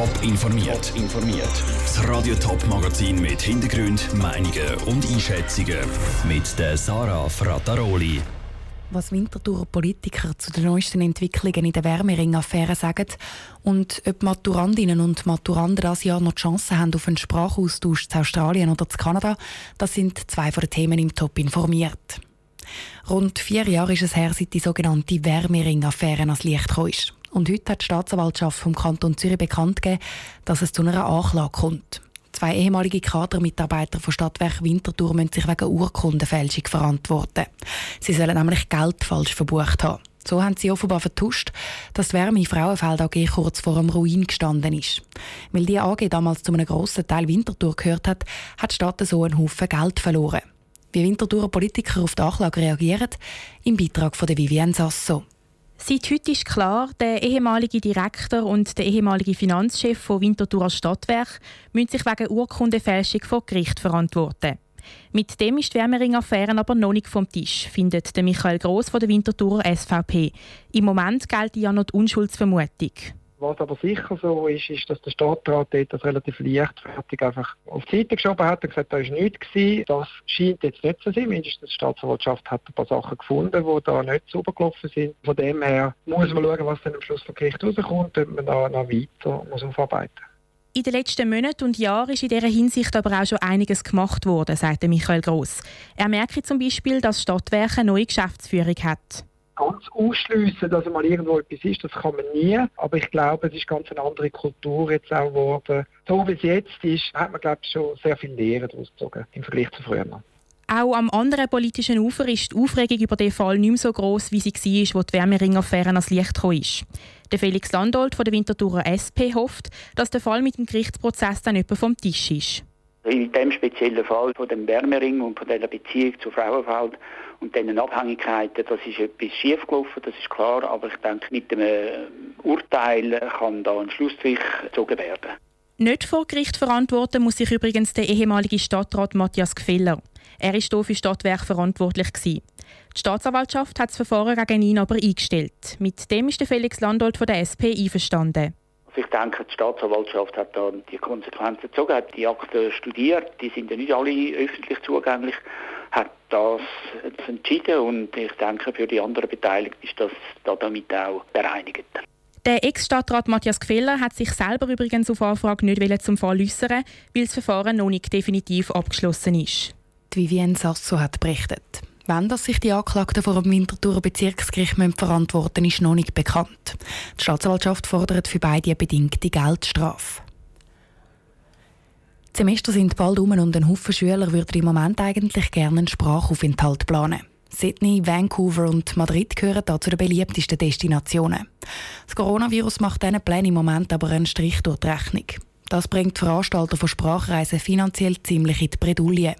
Top informiert. informiert. Das Radio Top Magazin mit Hintergrund, Meinungen und Einschätzungen mit der Sarah Frataroli. Was Winterthur Politiker zu den neuesten Entwicklungen in der Wärmering-Affäre sagen und ob Maturandinnen und Maturanden das Jahr noch die Chance haben auf einen Sprachaustausch zu Australien oder zu Kanada, das sind zwei von den Themen im Top informiert. Rund vier Jahre ist es her, seit die sogenannte Wärmering-Affäre ans Licht gekommen ist. Und heute hat die Staatsanwaltschaft vom Kanton Zürich bekannt gegeben, dass es zu einer Anklage kommt. Zwei ehemalige Kadermitarbeiter von Stadtwerk Winterthur müssen sich wegen Urkundenfälschung verantworten. Sie sollen nämlich Geld falsch verbucht haben. So haben sie offenbar vertuscht, dass die Wärme Frauenfeld AG kurz vor dem Ruin gestanden ist. Weil die AG damals zu einem grossen Teil Winterthur gehört hat, hat die Stadt so einen Haufen Geld verloren. Wie Winterthurer Politiker auf die Anklage reagieren, im Beitrag von Vivienne Sasso. Seit heute ist klar, der ehemalige Direktor und der ehemalige Finanzchef von Winterthur Stadtwerk müssen sich wegen Urkundenfälschung vor Gericht verantworten. Mit dem ist die Wärmering-Affäre aber noch nicht vom Tisch, findet der Michael Gross von der Winterthurer SVP. Im Moment gilt ja noch die Unschuldsvermutung. Was aber sicher so ist, ist, dass der Stadtrat das relativ leichtfertig einfach auf die Seite geschoben hat und gesagt, da war nichts gewesen. Das scheint jetzt nicht zu sein. Mindestens die Staatsanwaltschaft hat ein paar Sachen gefunden, die da nicht sauber gelaufen sind. Von dem her muss man schauen, was dann am Schluss vom Gericht rauskommt, ob man da noch weiter muss aufarbeiten muss. In den letzten Monaten und Jahren ist in dieser Hinsicht aber auch schon einiges gemacht worden, sagt Michael Gross. Er merkt zum Beispiel, dass Stadtwerke eine neue Geschäftsführung hat ganz ausschliessen, dass mal irgendwo etwas ist, das kann man nie. Aber ich glaube, es ist ganz eine andere Kultur jetzt auch geworden. So wie es jetzt ist, hat man glaube ich schon sehr viel Lehren daraus gezogen im Vergleich zu früher. Auch am anderen politischen Ufer ist die Aufregung über den Fall nicht mehr so gross, wie sie war, wo die Wärmering-Affäre ans Licht kam. Der Felix Landolt von der Winterthurer SP hofft, dass der Fall mit dem Gerichtsprozess dann etwa vom Tisch ist. In dem speziellen Fall von dem Wärmering und von dieser Beziehung zu Frauenfeld und diesen Abhängigkeiten, das ist etwas schiefgelaufen, das ist klar, aber ich denke, mit dem äh, Urteil kann da ein Schlussstrich gezogen werden. Nicht vor Gericht verantworten muss sich übrigens der ehemalige Stadtrat Matthias Gfeller. Er ist hier für Stadtwerk verantwortlich. Die Staatsanwaltschaft hat das Verfahren gegen ihn aber eingestellt. Mit dem ist der Felix Landolt von der SP einverstanden. Also ich denke, die Staatsanwaltschaft hat da die Konsequenzen gezogen, hat die Akten studiert, die sind ja nicht alle öffentlich zugänglich, hat das entschieden und ich denke, für die anderen Beteiligten ist das da damit auch bereinigt. Der Ex-Stadtrat Matthias Gfeller hat sich selber übrigens auf Anfrage nicht zum Fall äußern, weil das Verfahren noch nicht definitiv abgeschlossen ist. Die Vivienne Sasso hat berichtet. Wann dass sich die Anklagten vor dem Winterthurer Bezirksgericht verantworten ist noch nicht bekannt. Die Staatsanwaltschaft fordert für beide eine bedingte Geldstrafe. Die Semester sind bald um und ein Haufen Schüler würden im Moment eigentlich gerne einen Sprachaufenthalt planen. Sydney, Vancouver und Madrid gehören da zu den beliebtesten Destinationen. Das Coronavirus macht diesen Plänen im Moment aber einen Strich durch die Rechnung. Das bringt Veranstalter von Sprachreisen finanziell ziemlich in die Bredouille.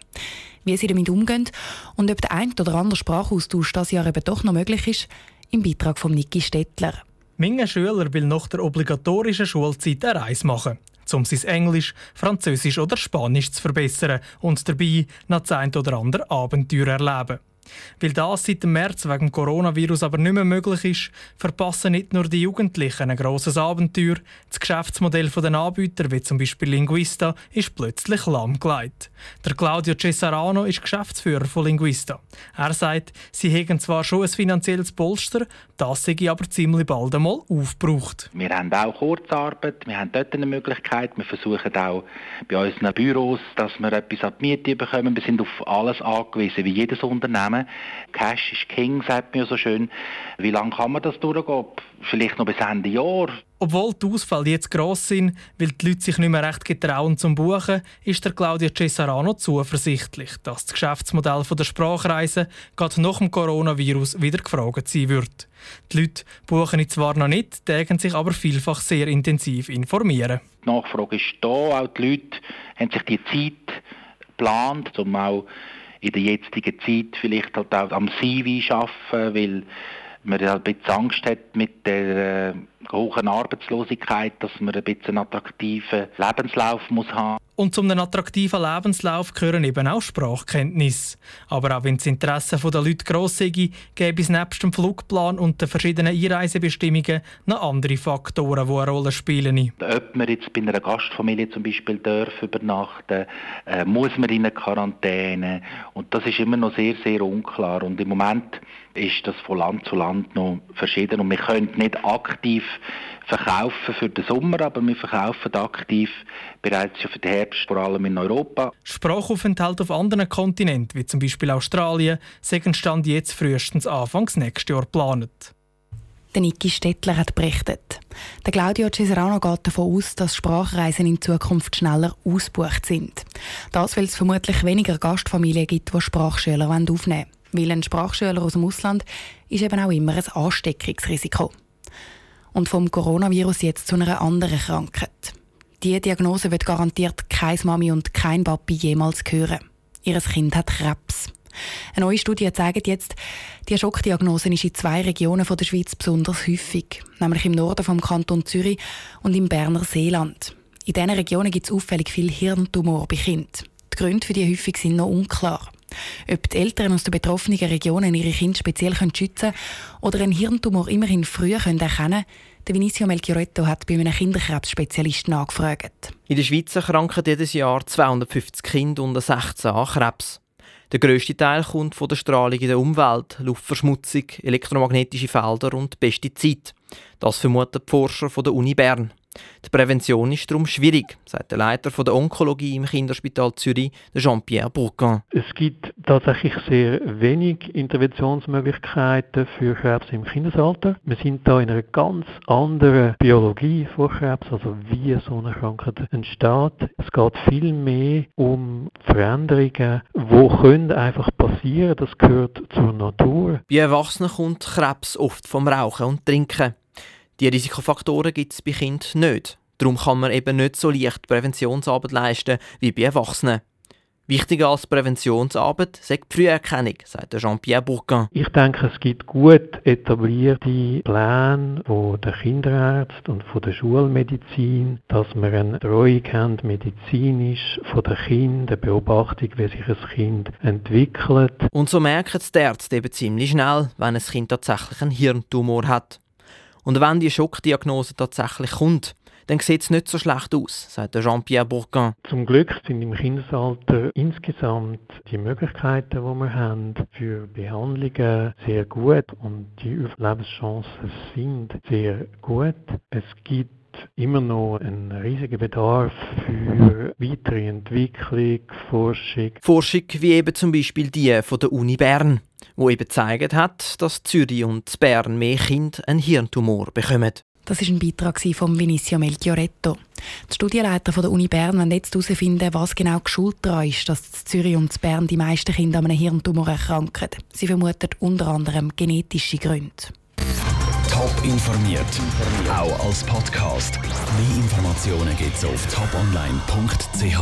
Wie sie damit umgehen und ob der ein oder andere Sprachaustausch das Jahr eben doch noch möglich ist, im Beitrag von Niki Stettler. Menge Schüler will nach der obligatorischen Schulzeit eine Reise machen um sein Englisch, Französisch oder Spanisch zu verbessern und dabei noch das ein oder andere Abenteuer erleben. Weil das seit dem März wegen Coronavirus aber nicht mehr möglich ist, verpassen nicht nur die Jugendlichen ein grosses Abenteuer. Das Geschäftsmodell der Anbieter, wie zum Beispiel Linguista, ist plötzlich lahmgelegt. Der Claudio Cesarano ist Geschäftsführer von Linguista. Er sagt, sie hätten zwar schon ein finanzielles Polster, das sei aber ziemlich bald einmal aufgebraucht. Wir haben auch Kurzarbeit, wir haben dort eine Möglichkeit. Wir versuchen auch bei unseren Büros, dass wir etwas an die Miete bekommen. Wir sind auf alles angewiesen, wie jedes Unternehmen. Cash ist King, sagt ja so schön. Wie lange kann man das durchgehen? Vielleicht noch bis Ende Jahr. Obwohl die Ausfälle jetzt gross sind, weil die Leute sich nicht mehr recht getrauen zum Buchen, ist der Claudio Cesarano zuversichtlich, dass das Geschäftsmodell der Sprachreisen gerade nach dem Coronavirus wieder gefragt sein wird. Die Leute buchen zwar noch nicht, tägen sich aber vielfach sehr intensiv informieren. Die Nachfrage ist da, auch die Leute haben sich die Zeit geplant, um auch in der jetzigen Zeit vielleicht halt auch am CV arbeiten, weil man halt ein bisschen Angst hat mit der äh, hohen Arbeitslosigkeit, dass man ein bisschen einen attraktiven Lebenslauf muss haben. Und zum attraktiven Lebenslauf gehören eben auch Sprachkenntnisse. Aber auch wenn das Interesse der Leute gross sei, gäbe es nebst dem Flugplan und den verschiedenen Einreisebestimmungen noch andere Faktoren, die eine Rolle spielen. Ob man jetzt bei einer Gastfamilie zum Beispiel darf übernachten äh, muss man in eine Quarantäne. Und das ist immer noch sehr, sehr unklar. Und im Moment ist das von Land zu Land noch verschieden. Und wir können nicht aktiv verkaufen für den Sommer, aber wir verkaufen aktiv bereits für den Herbst, vor allem in Europa. Sprachaufenthalt auf anderen Kontinenten, wie zum Beispiel Australien, sind Stand jetzt frühestens Anfangs nächstes Jahr geplant. Der Niki Stettler hat berichtet. Der Claudio Cesarano geht davon aus, dass Sprachreisen in Zukunft schneller ausgebucht sind. Das, weil es vermutlich weniger Gastfamilien gibt, die Sprachschüler aufnehmen wollen. Weil ein Sprachschüler aus dem Ausland ist eben auch immer ein Ansteckungsrisiko. Und vom Coronavirus jetzt zu einer anderen Krankheit. Diese Diagnose wird garantiert kein Mami und kein Papi jemals hören. Ihr Kind hat Krebs. Eine neue Studie zeigt jetzt, die Schockdiagnose ist in zwei Regionen der Schweiz besonders häufig, nämlich im Norden vom Kanton Zürich und im Berner Seeland. In diesen Regionen gibt es auffällig viel Hirntumor bei Kindern. Die Gründe für die Häufung sind noch unklar. Ob die Eltern aus den betroffenen Regionen ihre Kinder speziell schützen können oder einen Hirntumor immerhin früh erkennen können, der Vinicio Melchioretto hat bei einem Kinderkrebsspezialisten angefragt. In der Schweiz erkranken jedes Jahr 250 Kinder unter 16 an Krebs. Der grösste Teil kommt von der Strahlung in der Umwelt, Luftverschmutzung, elektromagnetische Felder und Pestizide. Das vermuten die Forscher von der Uni Bern. Die Prävention ist darum schwierig, sagt der Leiter der Onkologie im Kinderspital Zürich, Jean-Pierre Bourquin. Es gibt tatsächlich sehr wenig Interventionsmöglichkeiten für Krebs im Kindesalter. Wir sind da in einer ganz anderen Biologie von Krebs, also wie so eine Krankheit entsteht. Es geht viel mehr um Veränderungen, die können einfach passieren. Das gehört zur Natur. Bei Erwachsenen kommt Krebs oft vom Rauchen und Trinken. Die Risikofaktoren gibt es bei Kindern nicht. Darum kann man eben nicht so leicht Präventionsarbeit leisten wie bei Erwachsenen. Wichtiger als Präventionsarbeit ist die Früherkennung, sagt Jean-Pierre Bourquin. Ich denke, es gibt gut etablierte Pläne von der Kinderärzte und von der Schulmedizin, dass wir eine Betreuung haben, medizinisch von den Kindern, eine Beobachtung, wie sich ein Kind entwickelt. Und so merken die Ärzte eben ziemlich schnell, wenn ein Kind tatsächlich einen Hirntumor hat. Und wenn die Schockdiagnose tatsächlich kommt, dann sieht es nicht so schlecht aus, sagt Jean-Pierre Bourquin. Zum Glück sind im Kindesalter insgesamt die Möglichkeiten, die wir haben, für Behandlungen sehr gut und die Überlebenschancen sind sehr gut. Es gibt immer noch einen riesigen Bedarf für weitere Entwicklung, Forschung. Forschung wie eben zum Beispiel die von der Uni Bern, wo eben gezeigt hat, dass Zürich und Bern mehr Kinder einen Hirntumor bekommen. Das ist ein Beitrag von Vinicio Melchioretto. Die Studienleiter von der Uni Bern wollen jetzt herausfinden, was genau geschuld daran ist, dass Zürich und Bern die meisten Kinder an einem Hirntumor erkranken. Sie vermuten unter anderem genetische Gründe. Top informiert, auch als Podcast. Mehr Informationen gibt es auf toponline.ch.